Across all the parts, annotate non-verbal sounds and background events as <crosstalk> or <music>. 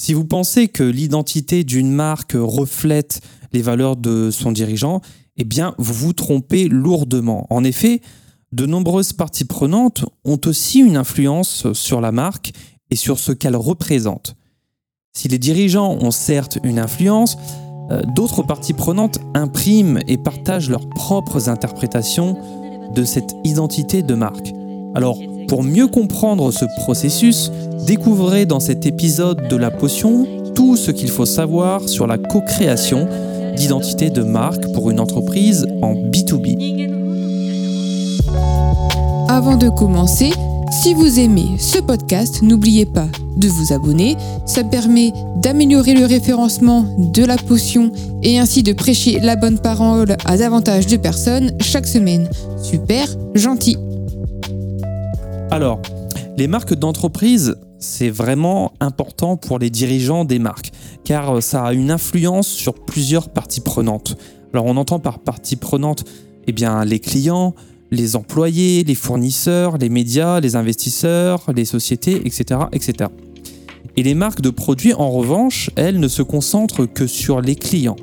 Si vous pensez que l'identité d'une marque reflète les valeurs de son dirigeant, eh bien, vous vous trompez lourdement. En effet, de nombreuses parties prenantes ont aussi une influence sur la marque et sur ce qu'elle représente. Si les dirigeants ont certes une influence, euh, d'autres parties prenantes impriment et partagent leurs propres interprétations de cette identité de marque. Alors, pour mieux comprendre ce processus, découvrez dans cet épisode de La Potion tout ce qu'il faut savoir sur la co-création d'identité de marque pour une entreprise en B2B. Avant de commencer, si vous aimez ce podcast, n'oubliez pas de vous abonner. Ça permet d'améliorer le référencement de la potion et ainsi de prêcher la bonne parole à davantage de personnes chaque semaine. Super gentil. Alors, les marques d'entreprise, c'est vraiment important pour les dirigeants des marques, car ça a une influence sur plusieurs parties prenantes. Alors on entend par parties prenantes eh bien, les clients, les employés, les fournisseurs, les médias, les investisseurs, les sociétés, etc., etc. Et les marques de produits, en revanche, elles ne se concentrent que sur les clients.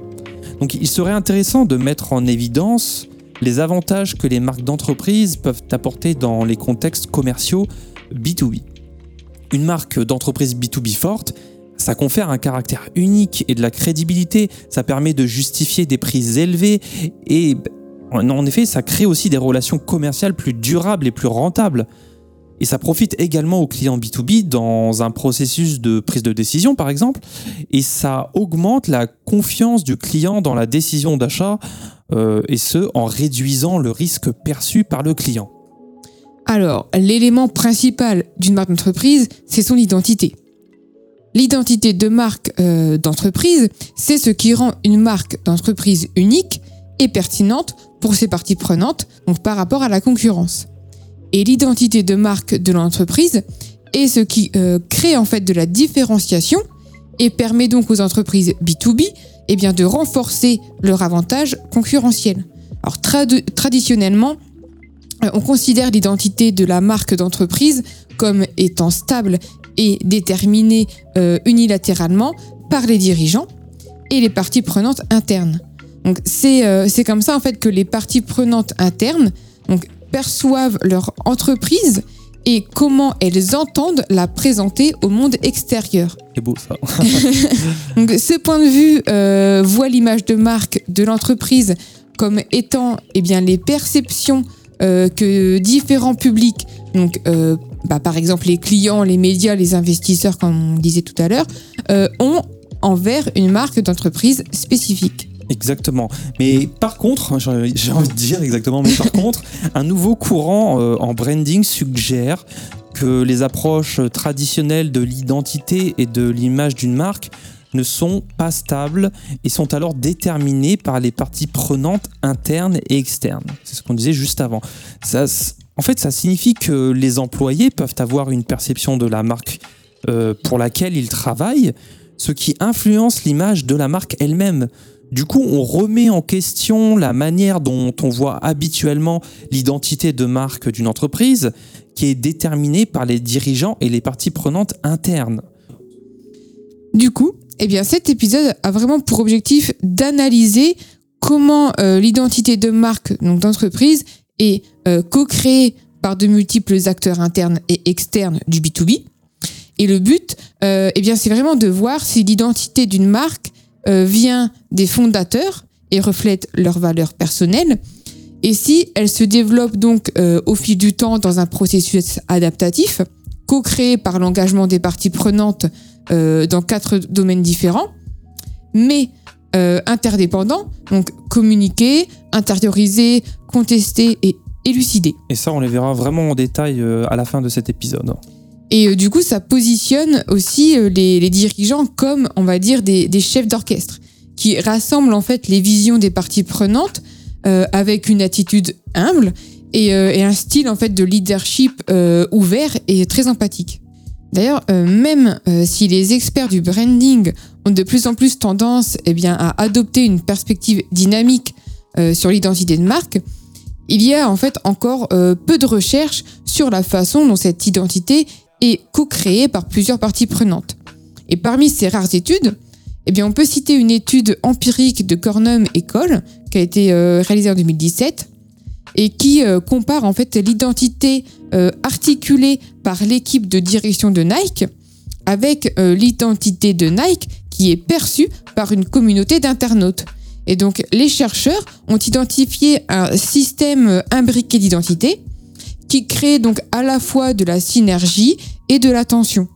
Donc il serait intéressant de mettre en évidence les avantages que les marques d'entreprise peuvent apporter dans les contextes commerciaux B2B. Une marque d'entreprise B2B forte, ça confère un caractère unique et de la crédibilité, ça permet de justifier des prix élevés et en effet, ça crée aussi des relations commerciales plus durables et plus rentables. Et ça profite également aux clients B2B dans un processus de prise de décision, par exemple. Et ça augmente la confiance du client dans la décision d'achat, euh, et ce, en réduisant le risque perçu par le client. Alors, l'élément principal d'une marque d'entreprise, c'est son identité. L'identité de marque euh, d'entreprise, c'est ce qui rend une marque d'entreprise unique et pertinente pour ses parties prenantes, donc par rapport à la concurrence. Et l'identité de marque de l'entreprise est ce qui euh, crée en fait de la différenciation et permet donc aux entreprises B2B eh bien, de renforcer leur avantage concurrentiel. Alors traditionnellement, euh, on considère l'identité de la marque d'entreprise comme étant stable et déterminée euh, unilatéralement par les dirigeants et les parties prenantes internes. Donc euh, c'est comme ça en fait que les parties prenantes internes perçoivent leur entreprise et comment elles entendent la présenter au monde extérieur. C'est beau ça. <laughs> donc, ce point de vue euh, voit l'image de marque de l'entreprise comme étant eh bien, les perceptions euh, que différents publics, donc bah, par exemple les clients, les médias, les investisseurs, comme on disait tout à l'heure, ont envers une marque d'entreprise spécifique. Exactement. Mais par contre, j'ai envie de dire exactement, mais par <laughs> contre, un nouveau courant euh, en branding suggère que les approches traditionnelles de l'identité et de l'image d'une marque ne sont pas stables et sont alors déterminées par les parties prenantes internes et externes. C'est ce qu'on disait juste avant. Ça, en fait, ça signifie que les employés peuvent avoir une perception de la marque euh, pour laquelle ils travaillent, ce qui influence l'image de la marque elle-même. Du coup, on remet en question la manière dont on voit habituellement l'identité de marque d'une entreprise, qui est déterminée par les dirigeants et les parties prenantes internes. Du coup, eh bien, cet épisode a vraiment pour objectif d'analyser comment euh, l'identité de marque d'entreprise est euh, co-créée par de multiples acteurs internes et externes du B2B. Et le but, euh, eh bien, c'est vraiment de voir si l'identité d'une marque vient des fondateurs et reflète leurs valeurs personnelles. Et si elle se développe donc euh, au fil du temps dans un processus adaptatif, co-créé par l'engagement des parties prenantes euh, dans quatre domaines différents, mais interdépendants, donc communiquer, intérioriser, contester et élucider. Et ça, on les verra vraiment en détail à la fin de cet épisode. Et euh, du coup, ça positionne aussi euh, les, dirigeants comme, on va dire, des, chefs d'orchestre, qui rassemblent en fait les visions des parties prenantes euh, avec une attitude humble et, un style en fait de leadership ouvert et très empathique. D'ailleurs, même si les experts du branding ont de plus en plus tendance eh bien, à adopter une perspective dynamique sur l'identité de marque, il y a en fait encore peu de recherches sur la façon dont cette identité est co-créé par plusieurs parties prenantes. Et parmi ces rares études, eh bien, on peut citer une étude empirique de Cornum et Cole, qui a été euh, réalisée en 2017, et qui euh, compare en fait l'identité euh, articulée par l'équipe de direction de Nike avec l'identité de Nike qui est perçue par une communauté d'internautes. Et donc, les chercheurs ont identifié un système imbriqué d'identité qui crée donc à la fois de la synergie et de la tension.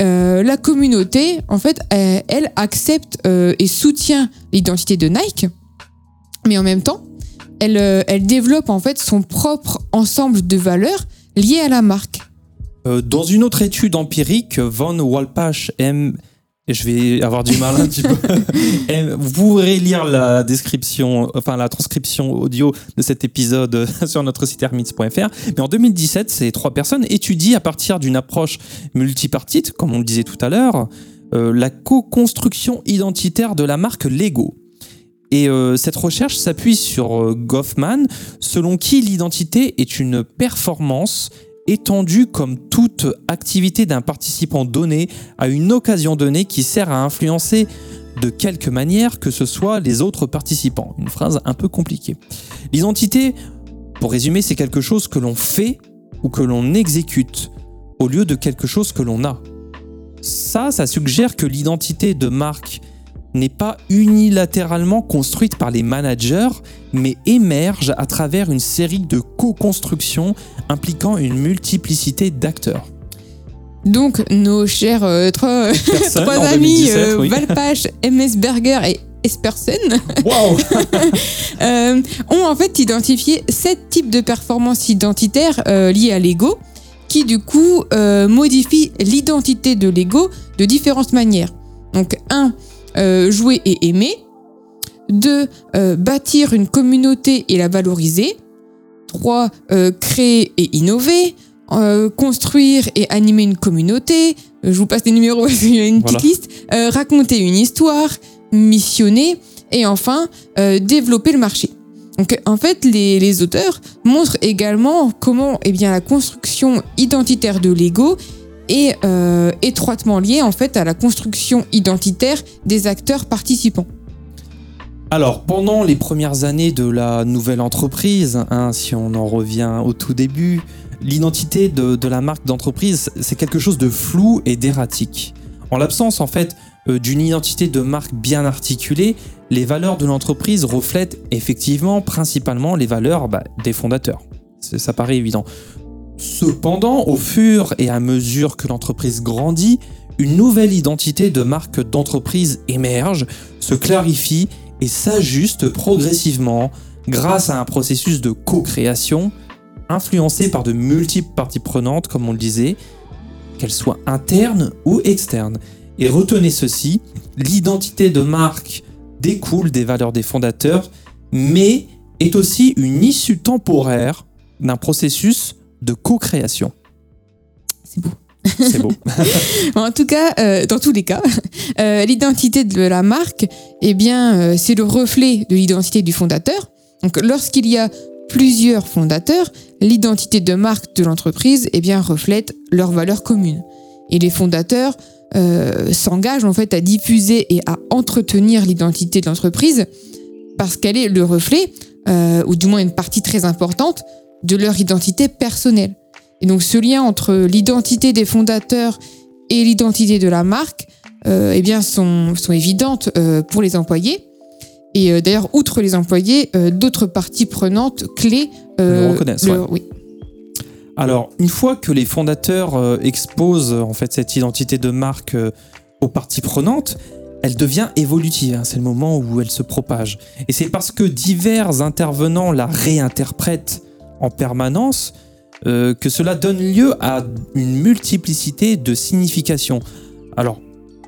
Euh, la communauté, en fait, elle, accepte euh, et soutient l'identité de Nike, mais en même temps, elle, euh, elle développe en fait son propre ensemble de valeurs liées à la marque. dans une autre étude empirique, Von Walpach aime je vais avoir du mal un petit peu. <laughs> vous pourrez lire la description, enfin la transcription audio de cet épisode <laughs> sur notre site hermits.fr. Mais en 2017, ces trois personnes étudient à partir d'une approche multipartite, comme on le disait tout à l'heure, euh, la co-construction identitaire de la marque Lego. Et euh, cette recherche s'appuie sur euh, Goffman, selon qui l'identité est une performance étendu comme toute activité d'un participant donné à une occasion donnée qui sert à influencer de quelque manière que ce soit les autres participants. Une phrase un peu compliquée. L'identité, pour résumer, c'est quelque chose que l'on fait ou que l'on exécute au lieu de quelque chose que l'on a. Ça, ça suggère que l'identité de marque n'est pas unilatéralement construite par les managers, mais émerge à travers une série de co-constructions impliquant une multiplicité d'acteurs. Donc, nos chers euh, trois, <laughs> amis, euh, Valpache, MS Berger et Espersen, <laughs> <laughs> euh, ont en fait identifié sept types de performances identitaires liées à l'ego, qui du coup modifient l'identité de l'ego de différentes manières. Donc, un, euh, jouer et aimer. Deux, euh, bâtir une communauté et la valoriser. Trois, euh, créer et innover. construire et animer une communauté. Je vous passe les numéros <laughs> parce qu'il y a une petite liste. raconter une histoire. Missionner. Et enfin, développer le marché. Donc, en fait, les, les, auteurs montrent également comment eh bien, la construction identitaire de l'ego est euh, étroitement lié en fait à la construction identitaire des acteurs participants. Alors, pendant les premières années de la nouvelle entreprise, hein, si on en revient au tout début, l'identité de, la marque d'entreprise, c'est quelque chose de flou et d'erratique. En l'absence, en fait, euh, d'une identité de marque bien articulée, les valeurs de l'entreprise reflètent effectivement principalement les valeurs bah, des fondateurs. Ça paraît évident. Cependant, au fur et à mesure que l'entreprise grandit, une nouvelle identité de marque d'entreprise émerge, se clarifie et s'ajuste progressivement grâce à un processus de co-création influencé par de multiples parties prenantes, comme on le disait, qu'elles soient internes ou externes. Et retenez ceci, l'identité de marque découle des valeurs des fondateurs, mais est aussi une issue temporaire d'un processus de co-création. C'est beau. C'est beau. <laughs> en tout cas, euh, dans tous les cas, euh, l'identité de la marque, eh bien, euh, c'est le reflet de l'identité du fondateur. Donc, lorsqu'il y a plusieurs fondateurs, l'identité de marque de l'entreprise, eh bien, reflète leurs valeurs communes. Et les fondateurs s'engagent en fait à diffuser et à entretenir l'identité de l'entreprise parce qu'elle est le reflet, ou du moins une partie très importante de leur identité personnelle. Et donc ce lien entre l'identité des fondateurs et l'identité de la marque, euh, eh bien, sont, sont évidentes euh, pour les employés. Et euh, d'ailleurs, outre les employés, d'autres parties prenantes clés le reconnaissent. Oui. Alors, une fois que les fondateurs exposent en fait cette identité de marque aux parties prenantes, elle devient évolutive. Hein. C'est le moment où elle se propage. Et c'est parce que divers intervenants la réinterprètent en permanence, euh, que cela donne lieu à une multiplicité de significations. Alors,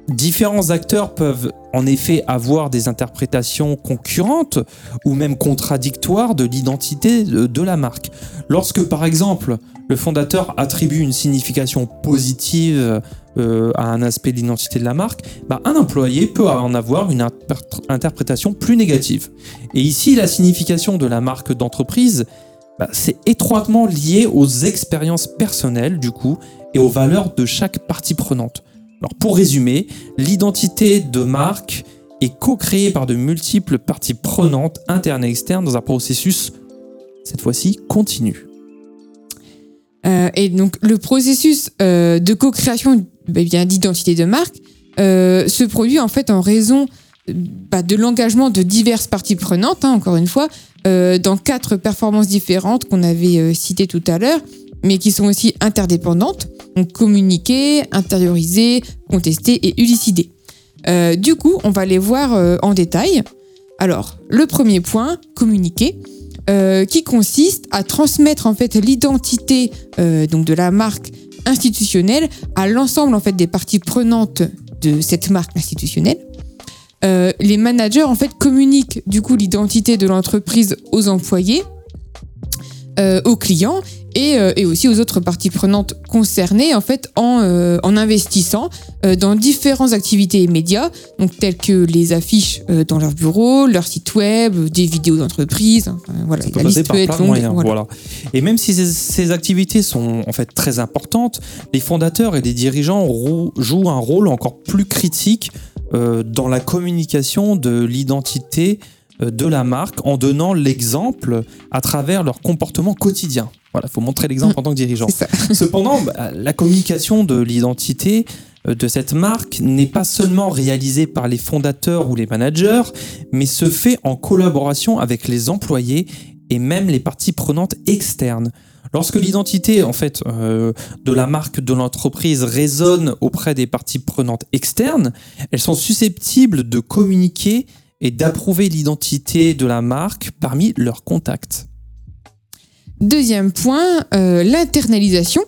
différents acteurs peuvent en effet avoir des interprétations concurrentes ou même contradictoires de l'identité de, la marque. Lorsque par exemple le fondateur attribue une signification positive euh, à un aspect de l'identité de la marque, bah, un employé peut en avoir une interprétation plus négative. Et ici, la signification de la marque d'entreprise bah, c'est étroitement lié aux expériences personnelles du coup et aux valeurs de chaque partie prenante. Alors pour résumer, l'identité de marque est co-créée par de multiples parties prenantes internes et externes dans un processus, cette fois-ci, continu. Euh, et donc le processus euh, de co-création bien d'identité de marque euh, se produit en fait en raison bah, de l'engagement de diverses parties prenantes, hein, encore une fois, euh, dans quatre performances différentes qu'on avait euh, citées tout à l'heure, mais qui sont aussi interdépendantes, donc communiquer, intérioriser, contester et élucider. Euh, du coup, on va les voir en détail. Alors, le premier point, communiquer, qui consiste à transmettre en fait l'identité donc de la marque institutionnelle à l'ensemble en fait des parties prenantes de cette marque institutionnelle. Euh, les managers en fait communiquent du coup l'identité de l'entreprise aux employés, euh, aux clients et, euh, et aussi aux autres parties prenantes concernées en fait en, en investissant dans différentes activités et médias, donc telles que les affiches dans leur bureau, leur site web, des vidéos d'entreprise, enfin, voilà, Ça peut la liste par peut être longue. voilà. Voilà. Et même si ces, ces activités sont en fait très importantes, les fondateurs et les dirigeants jouent un rôle encore plus critique dans la communication de l'identité euh, de la marque en donnant l'exemple à travers leur comportement quotidien. Voilà, il faut montrer l'exemple en tant que dirigeant. <laughs> Cependant, bah, la communication de l'identité euh, de cette marque n'est pas seulement réalisée par les fondateurs ou les managers, mais se fait en collaboration avec les employés et même les parties prenantes externes. Lorsque l'identité en fait euh, de la marque de l'entreprise résonne auprès des parties prenantes externes, elles sont susceptibles de communiquer et d'approuver l'identité de la marque parmi leurs contacts. Deuxième point, euh, l'internalisation,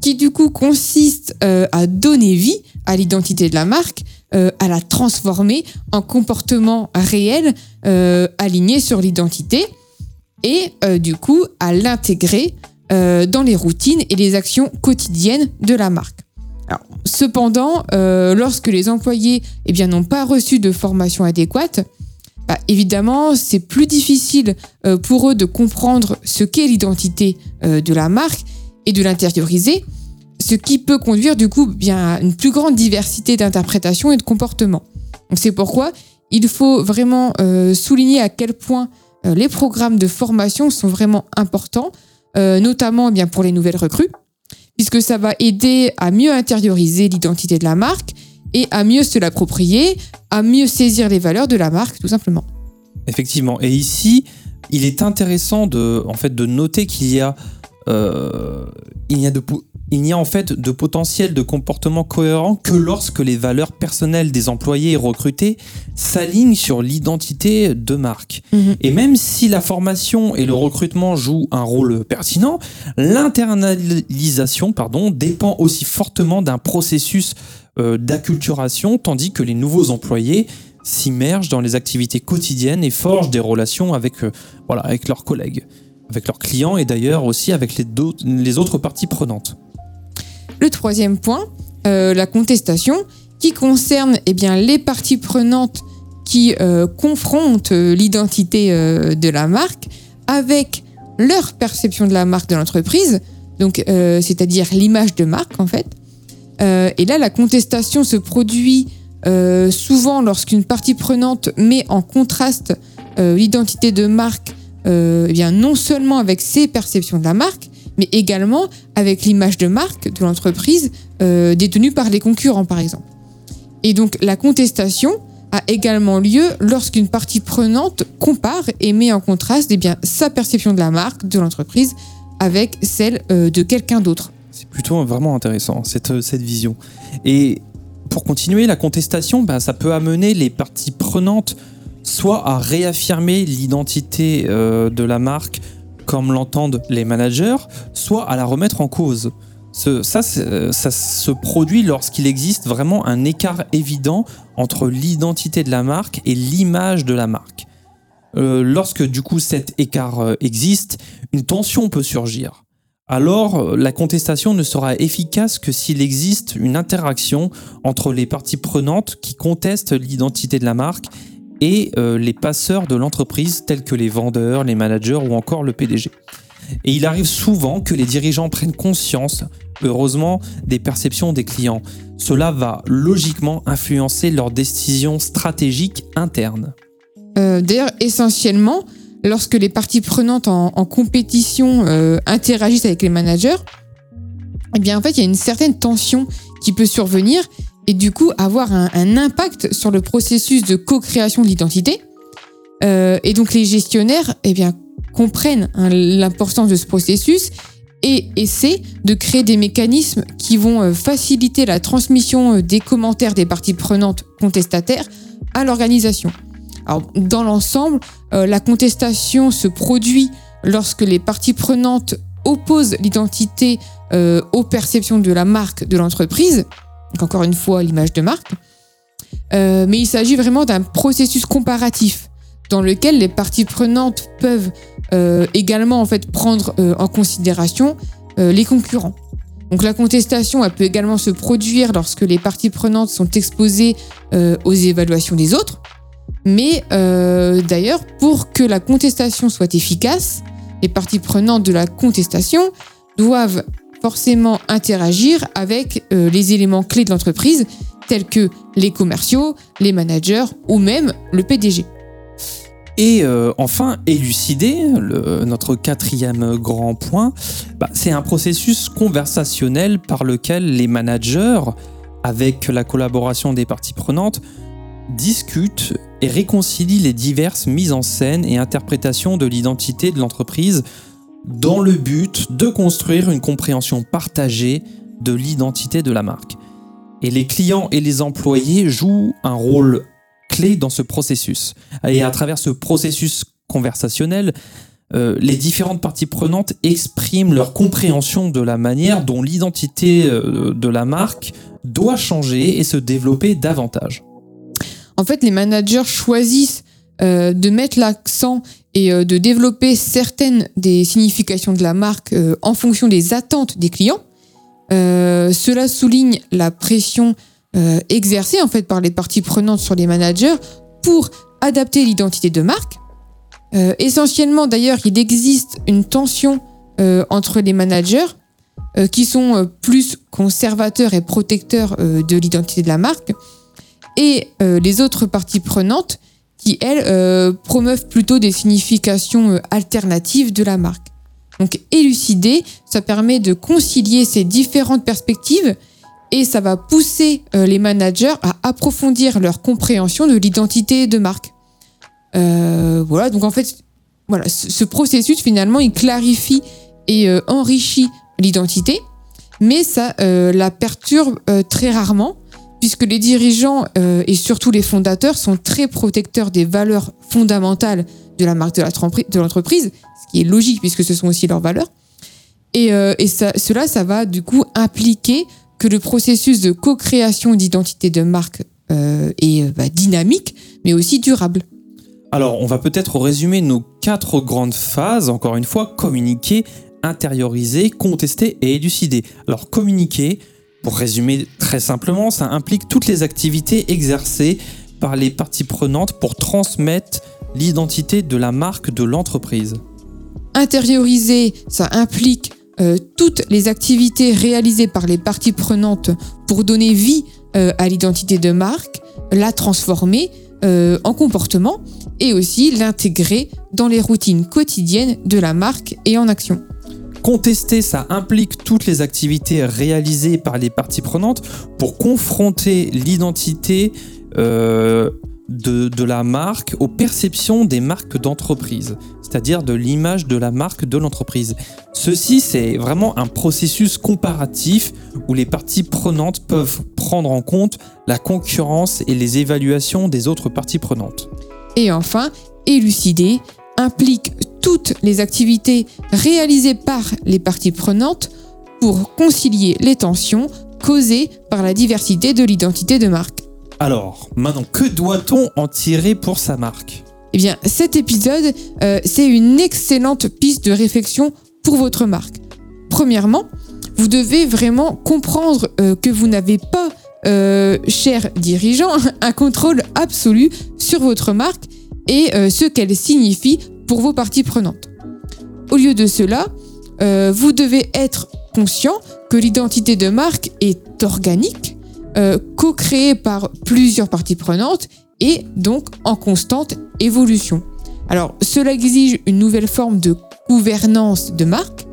qui du coup consiste euh, à donner vie à l'identité de la marque, à la transformer en comportement réel aligné sur l'identité, et euh, du coup à l'intégrer euh, dans les routines et les actions quotidiennes de la marque. Cependant, euh, lorsque les employés eh bien, n'ont pas reçu de formation adéquate, bah, évidemment, c'est plus difficile pour eux de comprendre ce qu'est l'identité de la marque et de l'intérioriser, ce qui peut conduire du coup bien à une plus grande diversité d'interprétations et de comportements. C'est pourquoi il faut vraiment souligner à quel point les programmes de formation sont vraiment importants, euh, notamment eh bien pour les nouvelles recrues, puisque ça va aider à mieux intérioriser l'identité de la marque et à mieux se l'approprier, à mieux saisir les valeurs de la marque, tout simplement. Effectivement. Et ici, il est intéressant de noter qu'il y a, euh, il y a de, po- il n'y a en fait de potentiel de comportement cohérent que lorsque les valeurs personnelles des employés recrutés s'alignent sur l'identité de marque. Mhm. Et même si la formation et le recrutement jouent un rôle pertinent, l'internalisation pardon, dépend aussi fortement d'un processus euh, d'acculturation, tandis que les nouveaux employés s'immergent dans les activités quotidiennes et forgent des relations avec, euh, voilà, avec leurs collègues, avec leurs clients et d'ailleurs aussi avec les, autres parties prenantes. Le troisième point, euh, la contestation, qui concerne eh bien, les parties prenantes qui euh, confrontent euh, l'identité de la marque avec leur perception de la marque de l'entreprise, c'est-à-dire l'image de marque en fait. Et là, la contestation se produit souvent lorsqu'une partie prenante met en contraste l'identité de marque, euh, eh non seulement avec ses perceptions de la marque, mais également avec l'image de marque de l'entreprise euh, détenue par les concurrents, par exemple. Et donc la contestation a également lieu lorsqu'une partie prenante compare et met en contraste eh bien, sa perception de la marque, de l'entreprise, avec celle euh, de quelqu'un d'autre. C'est plutôt vraiment intéressant, cette, cette vision. Et pour continuer, la contestation, bah, ça peut amener les parties prenantes soit à réaffirmer l'identité euh, de la marque comme l'entendent les managers, soit à la remettre en cause. Ce- ça, se produit lorsqu'il existe vraiment un écart évident entre l'identité de la marque et l'image de la marque. Euh, lorsque du coup cet écart euh, existe, une tension peut surgir. Alors, euh, la contestation ne sera efficace que s'il existe une interaction entre les parties prenantes qui contestent l'identité de la marque et euh, les passeurs de l'entreprise tels que les vendeurs, les managers ou encore le PDG. Et il arrive souvent que les dirigeants prennent conscience, heureusement, des perceptions des clients. Cela va logiquement influencer leurs décisions stratégiques internes. Euh, D'ailleurs, essentiellement, lorsque les parties prenantes en, compétition euh, interagissent avec les managers, eh bien en fait, il y a une certaine tension qui peut survenir et du coup avoir un, impact sur le processus de co-création de l'identité. Euh, et donc les gestionnaires, eh comprennent hein, l'importance de ce processus et essaient de créer des mécanismes qui vont euh, faciliter la transmission euh, des commentaires des parties prenantes contestataires à l'organisation. Dans l'ensemble, la contestation se produit lorsque les parties prenantes opposent l'identité aux perceptions de la marque de l'entreprise, donc encore une fois l'image de marque. Euh, mais il s'agit vraiment d'un processus comparatif dans lequel les parties prenantes peuvent euh, également en fait prendre euh, en considération les concurrents. Donc la contestation elle peut également se produire lorsque les parties prenantes sont exposées aux évaluations des autres. Mais d'ailleurs, pour que la contestation soit efficace, les parties prenantes de la contestation doivent forcément interagir avec euh, les éléments clés de l'entreprise, tels que les commerciaux, les managers ou même le PDG. Et euh, enfin, élucider, notre quatrième grand point, bah, c'est un processus conversationnel par lequel les managers, avec la collaboration des parties prenantes, discutent et réconcilient les diverses mises en scène et interprétations de l'identité de l'entreprise dans le but de construire une compréhension partagée de l'identité de la marque. Et les clients et les employés jouent un rôle clé dans ce processus. Et à travers ce processus conversationnel, euh, les différentes parties prenantes expriment leur compréhension de la manière dont l'identité euh, de la marque doit changer et se développer davantage. En fait, les managers choisissent euh, de mettre l'accent et euh, de développer certaines des significations de la marque euh, en fonction des attentes des clients. Cela souligne la pression exercée en fait par les parties prenantes sur les managers pour adapter l'identité de marque. Essentiellement, d'ailleurs, il existe une tension entre les managers qui sont plus conservateurs et protecteurs de l'identité de la marque et les autres parties prenantes qui, elles, euh, promeuvent plutôt des significations euh, alternatives de la marque. Donc élucider, ça permet de concilier ces différentes perspectives et ça va pousser euh, les managers à approfondir leur compréhension de l'identité de marque. Voilà, donc en fait, voilà, ce ce processus finalement, il clarifie et enrichit l'identité, mais ça la perturbe très rarement, puisque les dirigeants euh, et surtout les fondateurs sont très protecteurs des valeurs fondamentales de la marque de l'entreprise, ce qui est logique puisque ce sont aussi leurs valeurs. Et, euh, cela, ça va du coup impliquer que le processus de co-création d'identité de marque euh, est bah, dynamique, mais aussi durable. Alors, on va peut-être résumer nos quatre grandes phases, encore une fois, communiquer, intérioriser, contester et élucider. Alors, communiquer, pour résumer très simplement, ça implique toutes les activités exercées par les parties prenantes pour transmettre l'identité de la marque de l'entreprise. Intérioriser, ça implique euh, toutes les activités réalisées par les parties prenantes pour donner vie euh, à l'identité de marque, la transformer euh, en comportement et aussi l'intégrer dans les routines quotidiennes de la marque et en action. Contester, ça implique toutes les activités réalisées par les parties prenantes pour confronter l'identité euh, de, de la marque aux perceptions des marques d'entreprise, c'est-à-dire de l'image de la marque de l'entreprise. Ceci, c'est vraiment un processus comparatif où les parties prenantes peuvent prendre en compte la concurrence et les évaluations des autres parties prenantes. Et enfin, élucider implique toutes les activités réalisées par les parties prenantes pour concilier les tensions causées par la diversité de l'identité de marque. Alors, maintenant, que doit-on en tirer pour sa marque? Eh bien, cet épisode, euh, c'est une excellente piste de réflexion pour votre marque. Premièrement, vous devez vraiment comprendre euh, que vous n'avez pas, euh, cher dirigeant, <laughs> un contrôle absolu sur votre marque et ce qu'elle signifie pour vos parties prenantes. au lieu de cela, euh, vous devez être conscient que l'identité de marque est organique, euh, co-créée par plusieurs parties prenantes et donc en constante évolution. Alors, cela exige une nouvelle forme de gouvernance de marque,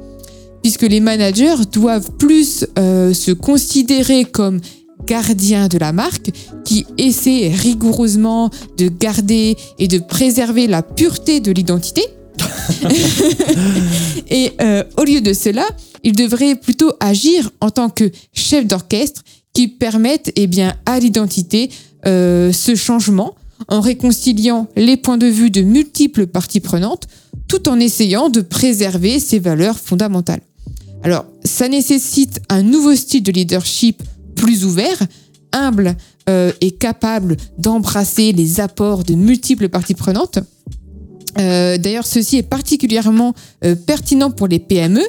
puisque les managers doivent plus euh, se considérer comme gardiens de la marque, qui essaient rigoureusement de garder et de préserver la pureté de l'identité. <laughs> et euh, au lieu de cela, ils devraient plutôt agir en tant que chef d'orchestre qui permettent eh bien, à l'identité euh, ce changement en réconciliant les points de vue de multiples parties prenantes tout en essayant de préserver ses valeurs fondamentales. Alors, ça nécessite un nouveau style de leadership plus ouvert, humble euh, et capable d'embrasser les apports de multiples parties prenantes. Euh, d'ailleurs, ceci est particulièrement euh, pertinent pour les PME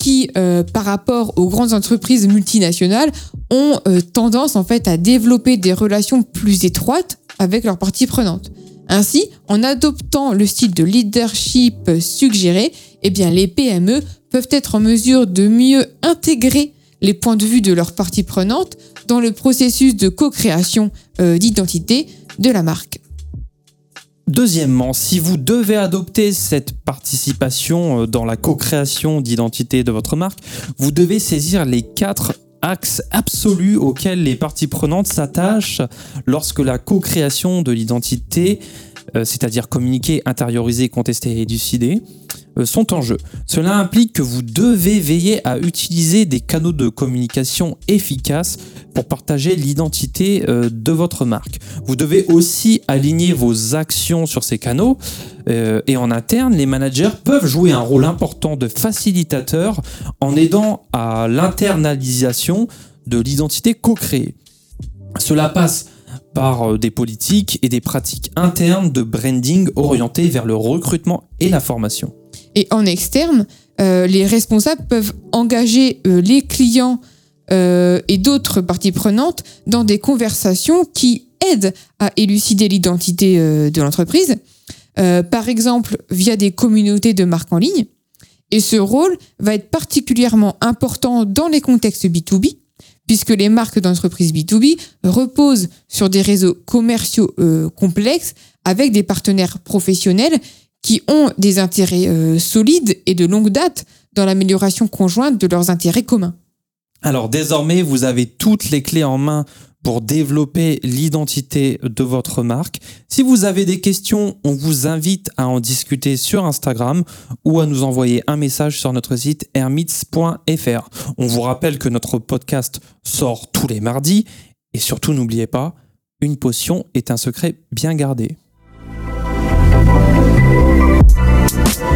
qui, par rapport aux grandes entreprises multinationales, ont tendance en fait à développer des relations plus étroites avec leurs parties prenantes. Ainsi, en adoptant le style de leadership suggéré, eh bien, les PME peuvent être en mesure de mieux intégrer les points de vue de leurs parties prenantes dans le processus de co-création euh, d'identité de la marque. Deuxièmement, si vous devez adopter cette participation euh, dans la co-création d'identité de votre marque, vous devez saisir les quatre axes absolus auxquels les parties prenantes s'attachent lorsque la co-création de l'identité, euh, c'est-à-dire communiquer, intérioriser, contester et euh, sont en jeu. Cela implique que vous devez veiller à utiliser des canaux de communication efficaces pour partager l'identité euh, de votre marque. Vous devez aussi aligner vos actions sur ces canaux euh, et en interne, les managers peuvent jouer un rôle important de facilitateur en aidant à l'internalisation de l'identité co-créée. Cela passe par des politiques et des pratiques internes de branding orientées vers le recrutement et la formation. Et en externe, euh, les responsables peuvent engager euh, les clients euh, et d'autres parties prenantes dans des conversations qui aident à élucider l'identité de l'entreprise, par exemple via des communautés de marques en ligne. Et ce rôle va être particulièrement important dans les contextes B2B, puisque les marques d'entreprise B2B reposent sur des réseaux commerciaux complexes avec des partenaires professionnels qui ont des intérêts euh, solides et de longue date dans l'amélioration conjointe de leurs intérêts communs. Alors désormais, vous avez toutes les clés en main pour développer l'identité de votre marque. Si vous avez des questions, on vous invite à en discuter sur Instagram ou à nous envoyer un message sur notre site hermits.fr. On vous rappelle que notre podcast sort tous les mardis et surtout n'oubliez pas, une potion est un secret bien gardé. Thank